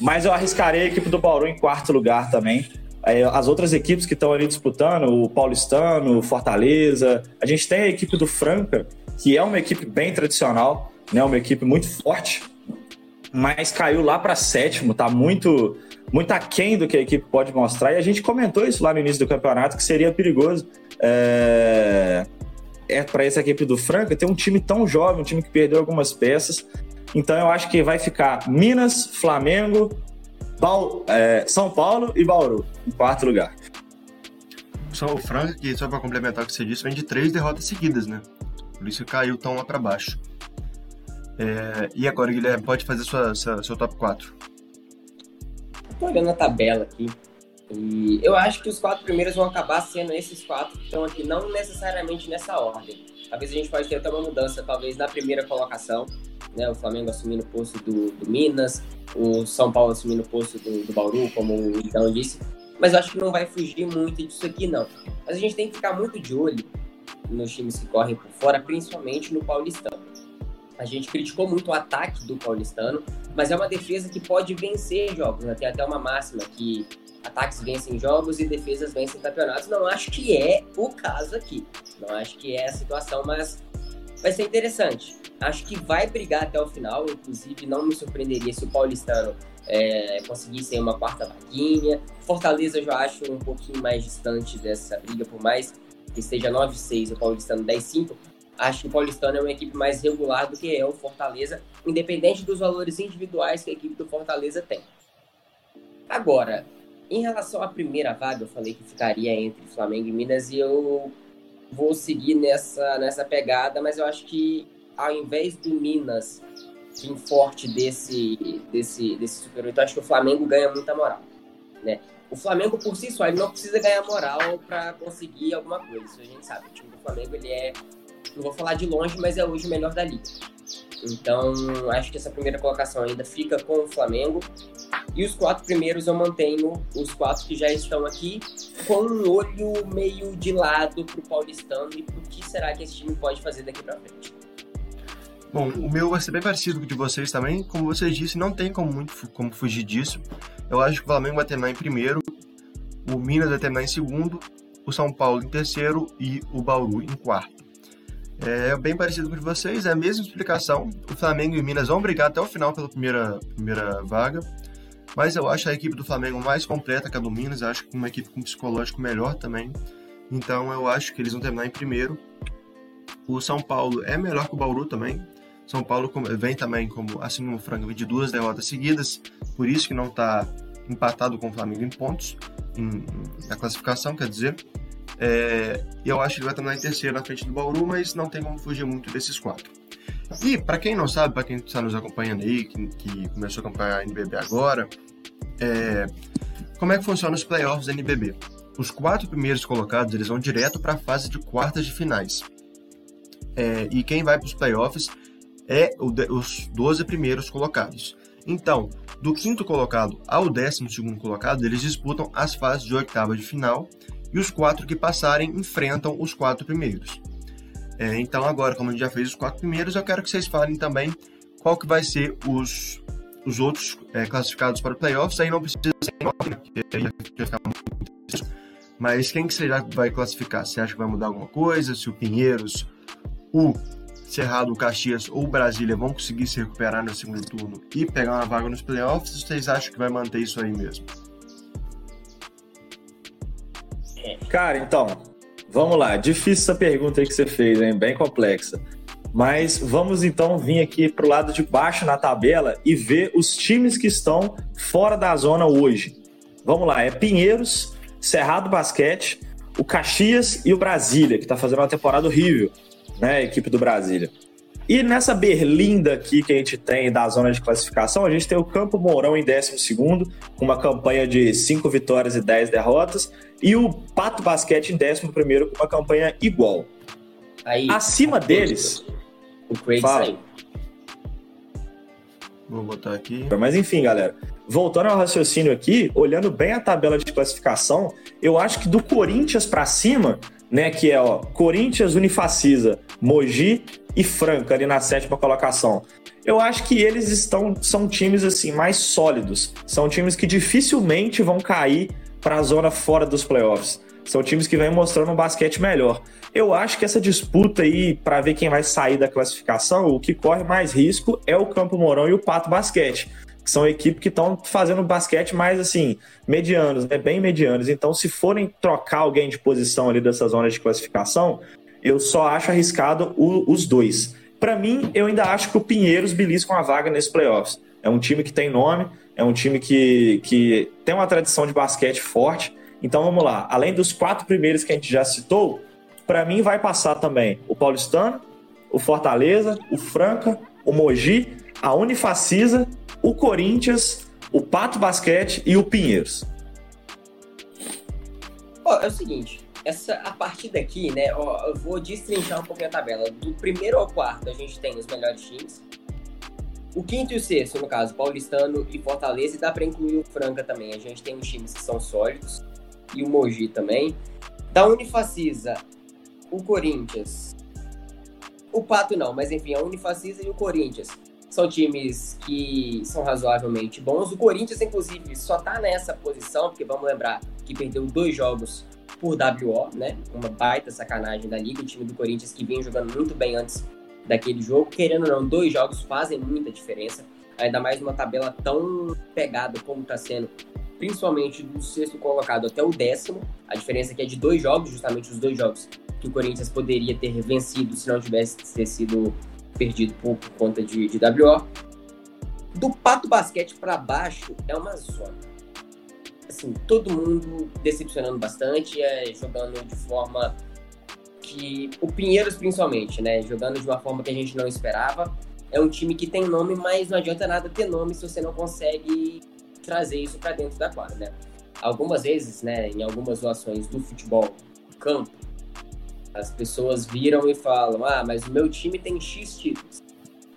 Mas eu arriscarei a equipe do Bauru em quarto lugar também. É, as outras equipes que estão ali disputando, o Paulistano, o Fortaleza. A gente tem a equipe do Franca, que é uma equipe bem tradicional, né? uma equipe muito forte, mas caiu lá para sétimo, tá muito muito aquém do que a equipe pode mostrar. E a gente comentou isso lá no início do campeonato, que seria perigoso. É, é para essa equipe do Franca ter um time tão jovem, um time que perdeu algumas peças. Então eu acho que vai ficar Minas, Flamengo, é, São Paulo e Bauru, em quarto lugar. Só o Franca, que só para complementar o que você disse, vem de três derrotas seguidas, né? Por isso caiu tão lá para baixo. É, e agora, Guilherme, pode fazer sua, sua, seu top 4. Tô olhando a tabela aqui. E eu acho que os quatro primeiros vão acabar sendo esses quatro que estão aqui, não necessariamente nessa ordem. Talvez a gente pode ter até uma mudança, talvez na primeira colocação, né? O Flamengo assumindo o posto do, do Minas, o São Paulo assumindo o posto do, do Bauru, como o Então disse. Mas eu acho que não vai fugir muito disso aqui, não. Mas a gente tem que ficar muito de olho nos times que correm por fora, principalmente no Paulistão. A gente criticou muito o ataque do Paulistano, mas é uma defesa que pode vencer jogos. Né? Tem até uma máxima que ataques vencem jogos e defesas vencem campeonatos. Não acho que é o caso aqui. Não acho que é a situação, mas vai ser interessante. Acho que vai brigar até o final. Inclusive, não me surpreenderia se o Paulistano é, conseguisse uma quarta vaguinha. Fortaleza eu já acho um pouquinho mais distante dessa briga, por mais que esteja 9-6 o Paulistano 10-5. Acho que o Paulistano é uma equipe mais regular do que é o Fortaleza, independente dos valores individuais que a equipe do Fortaleza tem. Agora, em relação à primeira vaga, eu falei que ficaria entre Flamengo e Minas e eu vou seguir nessa, nessa pegada, mas eu acho que ao invés do Minas vir forte desse, desse, desse Super 8, eu acho que o Flamengo ganha muita moral. Né? O Flamengo por si só, ele não precisa ganhar moral para conseguir alguma coisa, isso a gente sabe. O time do Flamengo, ele é, não vou falar de longe, mas é hoje o melhor da liga. Então, acho que essa primeira colocação ainda fica com o Flamengo. E os quatro primeiros eu mantenho, os quatro que já estão aqui, com um olho meio de lado para o paulistano e para o que será que esse time pode fazer daqui para frente. Bom, o meu vai ser bem parecido com o de vocês também. Como vocês disseram, não tem como muito como fugir disso. Eu acho que o Flamengo vai terminar em primeiro, o Minas vai terminar em segundo, o São Paulo em terceiro e o Bauru em quarto. É bem parecido com o de vocês, é a mesma explicação. O Flamengo e o Minas vão brigar até o final pela primeira, primeira vaga. Mas eu acho a equipe do Flamengo mais completa que a do Minas. Acho que uma equipe com psicológico melhor também. Então eu acho que eles vão terminar em primeiro. O São Paulo é melhor que o Bauru também. São Paulo vem também como assim como o Franca de duas derrotas seguidas, por isso que não está empatado com o Flamengo em pontos em, na classificação, quer dizer. É, eu acho que ele vai terminar em terceiro na frente do Bauru, mas não tem como fugir muito desses quatro. E, para quem não sabe, para quem está nos acompanhando aí, que, que, começou a acompanhar a NBB agora, é, como é que funciona os playoffs da NBB? Os quatro primeiros colocados eles vão direto para a fase de quartas de finais. É, e quem vai para os playoffs é o, os 12 primeiros colocados. Então, do quinto colocado ao décimo segundo colocado, eles disputam as fases de oitava de final e os quatro que passarem enfrentam os quatro primeiros. É, então agora, como a gente já fez os quatro primeiros, eu quero que vocês falem também qual que vai ser os, os outros é, classificados para o playoffs. Aí não precisa ser ficar muito Mas quem que você já vai classificar? Você acha que vai mudar alguma coisa? Se o Pinheiros, o Cerrado, o Caxias ou o Brasília vão conseguir se recuperar no segundo turno e pegar uma vaga nos playoffs? Vocês acham que vai manter isso aí mesmo? Cara, então, vamos lá. Difícil essa pergunta aí que você fez, hein? Bem complexa. Mas vamos então vir aqui para o lado de baixo na tabela e ver os times que estão fora da zona hoje. Vamos lá, é Pinheiros, Cerrado Basquete, o Caxias e o Brasília, que está fazendo uma temporada horrível, né? A equipe do Brasília. E nessa berlinda aqui que a gente tem da zona de classificação, a gente tem o Campo Mourão em 12, com uma campanha de 5 vitórias e 10 derrotas, e o Pato Basquete em 11, com uma campanha igual. Aí, Acima deles. O Craig fala. saiu. Vou botar aqui. Mas enfim, galera. Voltando ao raciocínio aqui, olhando bem a tabela de classificação, eu acho que do Corinthians para cima, né, que é ó, Corinthians, Unifacisa, Mogi e Franca ali na sétima colocação. Eu acho que eles estão são times assim mais sólidos. São times que dificilmente vão cair para a zona fora dos playoffs. São times que vêm mostrando um basquete melhor. Eu acho que essa disputa aí, para ver quem vai sair da classificação, o que corre mais risco é o Campo Mourão e o Pato Basquete, que são equipes que estão fazendo basquete mais assim, medianos, né? bem medianos. Então, se forem trocar alguém de posição ali dessa zona de classificação, eu só acho arriscado o, os dois. Para mim, eu ainda acho que o Pinheiros belisca uma vaga nesse playoffs. É um time que tem nome, é um time que, que tem uma tradição de basquete forte. Então vamos lá. Além dos quatro primeiros que a gente já citou, para mim vai passar também o Paulistano, o Fortaleza, o Franca, o Mogi, a Unifacisa, o Corinthians, o Pato Basquete e o Pinheiros. Oh, é o seguinte, essa a partir daqui, né? Eu vou destrinchar um pouquinho a tabela. Do primeiro ao quarto a gente tem os melhores times. O quinto e o sexto, no caso, Paulistano e Fortaleza, e dá para incluir o Franca também. A gente tem os times que são sólidos e o Mogi também. Da Unifacisa, o Corinthians. O Pato não, mas enfim, a Unifacisa e o Corinthians são times que são razoavelmente bons. O Corinthians, inclusive, só tá nessa posição, porque vamos lembrar que perdeu dois jogos por WO, né? Uma baita sacanagem da liga. O time do Corinthians que vinha jogando muito bem antes daquele jogo. Querendo ou não, dois jogos fazem muita diferença. Ainda mais numa tabela tão pegada como está sendo, principalmente do sexto colocado até o décimo. A diferença é que é de dois jogos, justamente os dois jogos que o Corinthians poderia ter vencido se não tivesse ter sido perdido por, por conta de, de WO. Do Pato Basquete para baixo é uma zona. Assim, todo mundo decepcionando bastante, é, jogando de forma que o Pinheiros principalmente, né, jogando de uma forma que a gente não esperava. É um time que tem nome, mas não adianta nada ter nome se você não consegue trazer isso para dentro da quadra, né? Algumas vezes, né, em algumas doações do futebol campo, as pessoas viram e falam: "Ah, mas o meu time tem X títulos".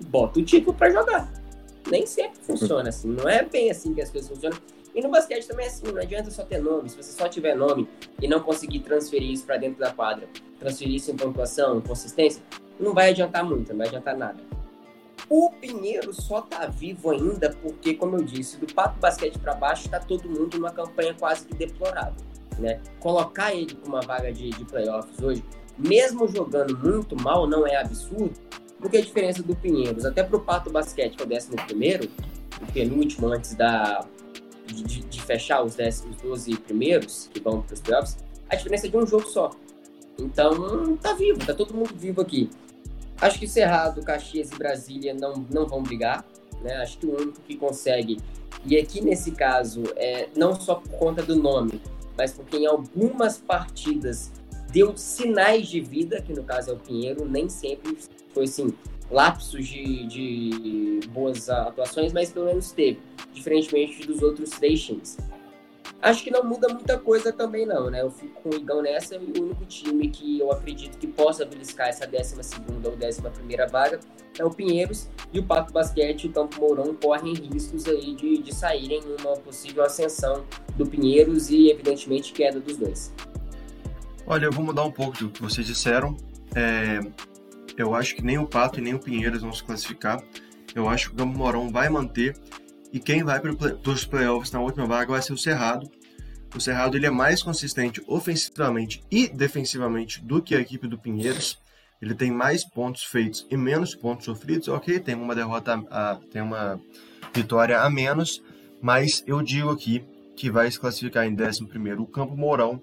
Bota o título para jogar. Nem sempre funciona assim, não é bem assim que as coisas funcionam. E no basquete também é assim, não adianta só ter nome. Se você só tiver nome e não conseguir transferir isso para dentro da quadra, transferir isso em pontuação, em consistência, não vai adiantar muito, não vai adiantar nada. O Pinheiro só tá vivo ainda porque, como eu disse, do pato basquete para baixo tá todo mundo numa campanha quase que deplorável, né? Colocar ele com uma vaga de, de playoffs hoje, mesmo jogando muito mal, não é absurdo, porque a diferença do Pinheiros até pro pato basquete, que é o décimo primeiro, o penúltimo antes da de, de fechar os 10, os 12 primeiros que vão para os playoffs, a diferença é de um jogo só. Então, tá vivo, tá todo mundo vivo aqui. Acho que Cerrado, Caxias e Brasília não, não vão brigar, né? Acho que o único que consegue, e aqui nesse caso, é não só por conta do nome, mas porque em algumas partidas deu sinais de vida, que no caso é o Pinheiro, nem sempre foi assim, lapsos de, de boas atuações, mas pelo menos teve, diferentemente dos outros três times. Acho que não muda muita coisa também não, né? Eu fico com o Igão nessa e o único time que eu acredito que possa beliscar essa 12 ou 11 vaga é o Pinheiros e o Pato Basquete e o Campo Mourão correm riscos aí de, de saírem numa possível ascensão do Pinheiros e, evidentemente, queda dos dois. Olha, eu vou mudar um pouco do que vocês disseram. É, eu acho que nem o Pato e nem o Pinheiros vão se classificar. Eu acho que o Campo Mourão vai manter. E quem vai para os playoffs na última vaga vai ser o Cerrado. O Cerrado ele é mais consistente ofensivamente e defensivamente do que a equipe do Pinheiros. Ele tem mais pontos feitos e menos pontos sofridos. Ok, tem uma derrota, a, tem uma vitória a menos, mas eu digo aqui que vai se classificar em 11 o Campo Mourão.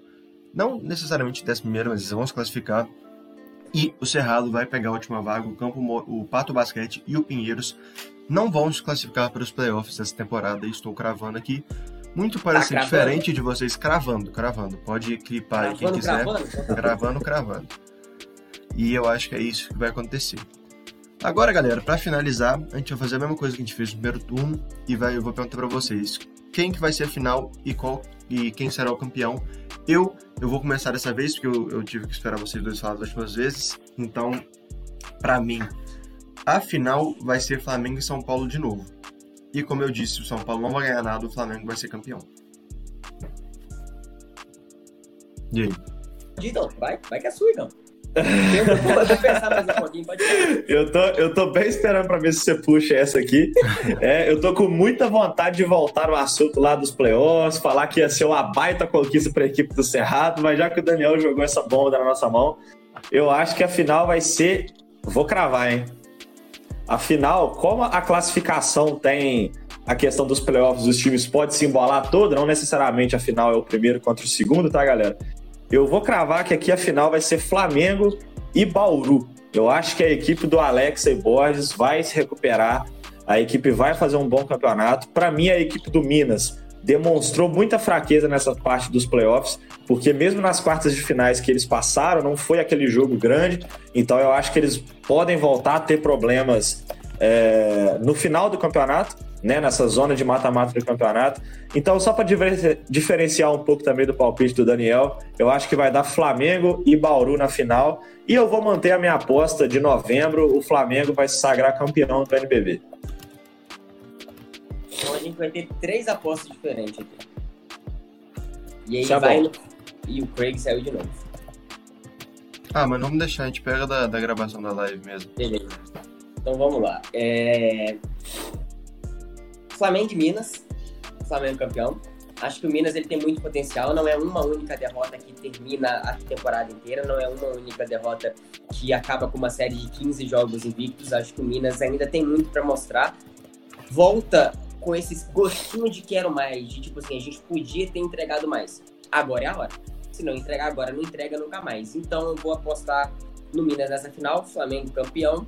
Não necessariamente 11, mas eles vão se classificar e o Cerrado vai pegar a última vaga, o Campo, o Pato Basquete e o Pinheiros não vão se classificar para os playoffs dessa temporada. Estou cravando aqui. Muito parece tá diferente de vocês cravando, cravando. Pode clipar aí quem quiser. Cravando? Gravando, cravando. E eu acho que é isso que vai acontecer. Agora, galera, para finalizar, a gente vai fazer a mesma coisa que a gente fez no primeiro turno e vai, eu vou perguntar para vocês quem que vai ser a final e qual e quem será o campeão. Eu, eu vou começar dessa vez, porque eu, eu tive que esperar vocês dois falar das últimas vezes. Então, para mim, a final vai ser Flamengo e São Paulo de novo. E como eu disse, o São Paulo não vai ganhar nada, o Flamengo vai ser campeão. E aí? Vai, vai que é sua, então. Eu vou pensar mais um pouquinho, pode eu tô, eu tô bem esperando pra ver se você puxa essa aqui. É, eu tô com muita vontade de voltar no assunto lá dos playoffs, falar que ia ser uma baita conquista pra equipe do Cerrado, mas já que o Daniel jogou essa bomba na nossa mão, eu acho que a final vai ser. Vou cravar, hein? Afinal, como a classificação tem a questão dos playoffs, os times podem se embolar todo, não necessariamente a final é o primeiro contra o segundo, tá, galera? Eu vou cravar que aqui a final vai ser Flamengo e Bauru. Eu acho que a equipe do Alex e Borges vai se recuperar, a equipe vai fazer um bom campeonato. Para mim, a equipe do Minas demonstrou muita fraqueza nessa parte dos playoffs, porque mesmo nas quartas de finais que eles passaram, não foi aquele jogo grande. Então eu acho que eles podem voltar a ter problemas é, no final do campeonato, né, nessa zona de mata-mata do campeonato. Então, só para diferenciar um pouco também do palpite do Daniel, eu acho que vai dar Flamengo e Bauru na final. E eu vou manter a minha aposta de novembro: o Flamengo vai se sagrar campeão do NBB. A gente vai ter três apostas diferentes aqui. E aí tá vai. No... E o Craig saiu de novo. Ah, mas vamos deixar, a gente pega da, da gravação da live mesmo. Beleza. Então vamos lá. É... Flamengo e Minas. Flamengo campeão. Acho que o Minas ele tem muito potencial. Não é uma única derrota que termina a temporada inteira. Não é uma única derrota que acaba com uma série de 15 jogos invictos. Acho que o Minas ainda tem muito para mostrar. Volta com esse gostinho de quero mais. De tipo assim, a gente podia ter entregado mais. Agora é a hora. Se não entregar agora, não entrega nunca mais. Então eu vou apostar no Minas nessa final. Flamengo campeão.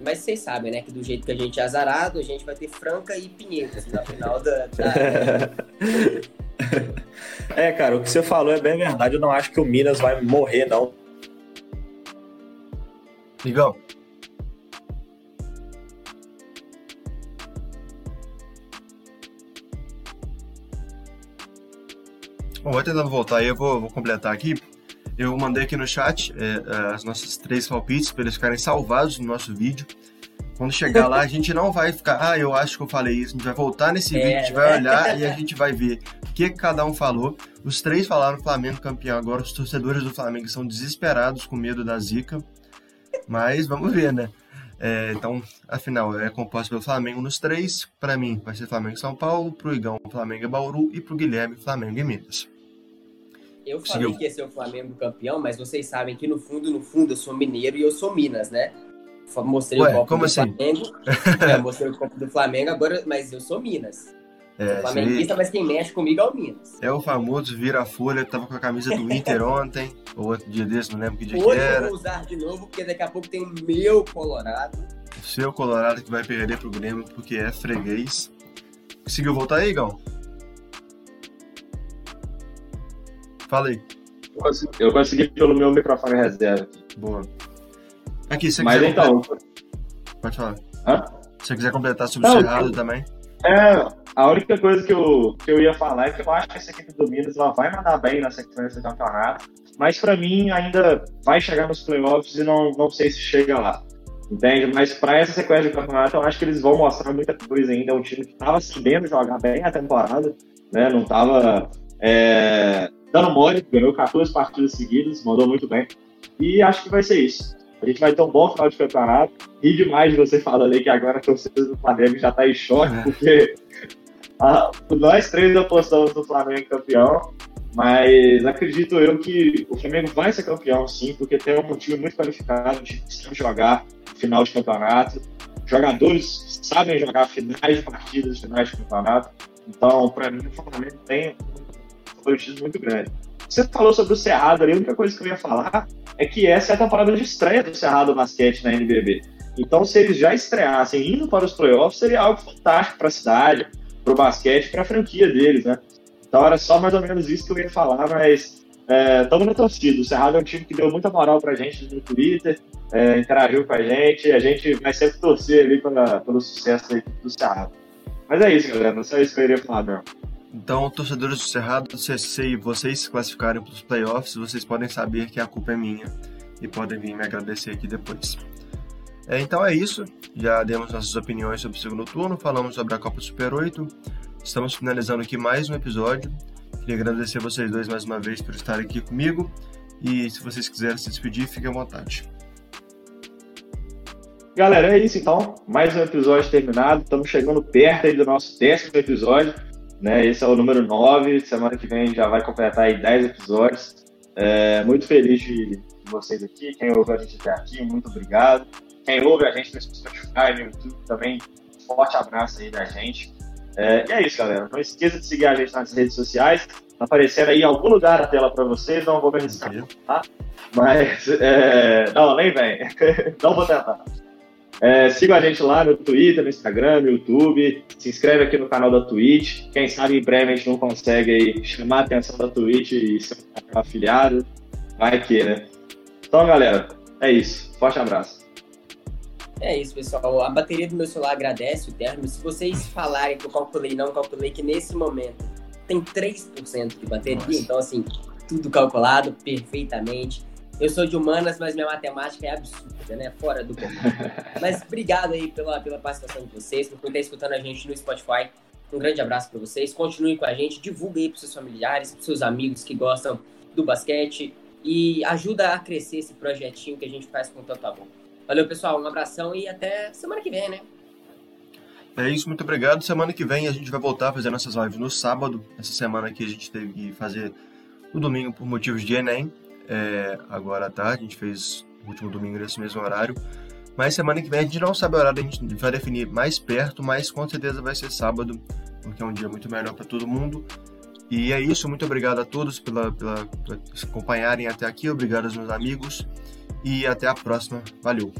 Mas vocês sabem, né? Que do jeito que a gente é azarado, a gente vai ter Franca e Pinheiros na final da. da... [LAUGHS] é, cara, o que você falou é bem verdade. Eu não acho que o Minas vai morrer, não. Ligão. Bom, vou tentando voltar aí, eu vou, vou completar aqui. Eu mandei aqui no chat é, é, as nossas três palpites para eles ficarem salvados no nosso vídeo. Quando chegar lá, a gente não vai ficar, ah, eu acho que eu falei isso. A gente vai voltar nesse é, vídeo, a gente vai olhar e a gente vai ver o que cada um falou. Os três falaram Flamengo campeão agora. Os torcedores do Flamengo são desesperados com medo da zica. Mas vamos ver, né? É, então, afinal, é composto pelo Flamengo nos três. Para mim, vai ser Flamengo São Paulo. Pro Igão, Flamengo e Bauru. E pro Guilherme, Flamengo e Minas. Eu falei que ia ser o Flamengo campeão, mas vocês sabem que no fundo, no fundo, eu sou mineiro e eu sou Minas, né? Mostrei Ué, o copo do assim? Flamengo. [LAUGHS] é, mostrei o copo do Flamengo, agora, mas eu sou Minas. É, flamenguista, mas quem mexe comigo é o Minas. É o famoso vira-folha que tava com a camisa do Inter [LAUGHS] ontem, ou outro dia desse, não lembro que dia Hoje que era. eu vou usar de novo, porque daqui a pouco tem o meu Colorado. O seu Colorado que vai perder pro Grêmio, porque é freguês. Conseguiu voltar aí, Gão? Fala aí. Eu consegui pelo meu microfone reserva. Boa. Aqui, se você Mas quiser então. Pode falar. Hã? Se você quiser completar sobre o Cerrado também. É, a única coisa que eu, que eu ia falar é que eu acho que essa equipe do Minas ela vai mandar bem na sequência do campeonato, mas para mim ainda vai chegar nos playoffs e não, não sei se chega lá. Entende? Mas para essa sequência do campeonato, eu acho que eles vão mostrar muita coisa ainda. É um time que estava sabendo jogar bem a temporada, né? Não estava é, dando mole, ganhou 14 partidas seguidas, mandou muito bem. E acho que vai ser isso. A gente vai ter um bom final de campeonato. E demais de você falar ali que agora a torcida do Flamengo já está em choque, é. porque a, nós três apostamos no Flamengo campeão. Mas acredito eu que o Flamengo vai ser campeão, sim, porque tem um time muito qualificado, de jogar final de campeonato. Jogadores sabem jogar finais de partidas, finais de campeonato. Então, para mim, o Flamengo tem muito grande. Você falou sobre o Cerrado ali, a única coisa que eu ia falar é que essa é a temporada de estreia do Cerrado Basquete na NBB. Então, se eles já estreassem indo para os playoffs, seria algo fantástico para a cidade, para o basquete, para a franquia deles, né? Então, era só mais ou menos isso que eu ia falar, mas estamos é, na torcida. O Cerrado é um time que deu muita moral para a gente no Twitter, é, interagiu com a gente, a gente vai sempre torcer ali pra, pelo sucesso do Cerrado. Mas é isso, galera. Não só isso que eu iria falar, meu. Então, torcedores do Cerrado, se vocês se classificarem para os playoffs, vocês podem saber que a culpa é minha e podem vir me agradecer aqui depois. É, então é isso. Já demos nossas opiniões sobre o segundo turno, falamos sobre a Copa Super 8. Estamos finalizando aqui mais um episódio. Queria agradecer vocês dois mais uma vez por estarem aqui comigo. E se vocês quiserem se despedir, fiquem à vontade. Galera, é isso então. Mais um episódio terminado. Estamos chegando perto aí do nosso décimo episódio. Né? Esse é o número 9. Semana que vem já vai completar aí 10 episódios. É, muito feliz de vocês aqui. Quem ouve a gente até aqui, muito obrigado. Quem ouve a gente no Spotify, no YouTube também, forte abraço aí da gente. É, e é isso, galera. Não esqueça de seguir a gente nas redes sociais. Tá aparecendo aí em algum lugar na tela para vocês, não vou me arriscar, tá? Mas, é... não, nem vem. [LAUGHS] não vou tentar. É, siga a gente lá no Twitter, no Instagram, no YouTube. Se inscreve aqui no canal da Twitch. Quem sabe em breve a gente não consegue aí, chamar a atenção da Twitch e ser um afiliado. Vai que, né? Então, galera, é isso. Forte abraço. É isso, pessoal. A bateria do meu celular agradece o término. Se vocês falarem que eu calculei, não calculei, que nesse momento tem 3% de bateria, Nossa. então assim, tudo calculado perfeitamente. Eu sou de humanas, mas minha matemática é absurda, né? Fora do comum. [LAUGHS] mas obrigado aí pela, pela participação de vocês, por estar escutando a gente no Spotify. Um grande abraço para vocês. Continue com a gente, divulgue aí para seus familiares, para seus amigos que gostam do basquete e ajuda a crescer esse projetinho que a gente faz com tanto amor. Valeu, pessoal. Um abração e até semana que vem, né? É isso, muito obrigado. Semana que vem a gente vai voltar a fazer nossas lives no sábado. Essa semana aqui a gente teve que fazer no domingo por motivos de Enem. É, agora à tarde, a gente fez o último domingo nesse mesmo horário. Mas semana que vem a gente não sabe o horário, a gente vai definir mais perto, mas com certeza vai ser sábado, porque é um dia muito melhor para todo mundo. E é isso, muito obrigado a todos pela, pela, por acompanharem até aqui, obrigado aos meus amigos e até a próxima. Valeu!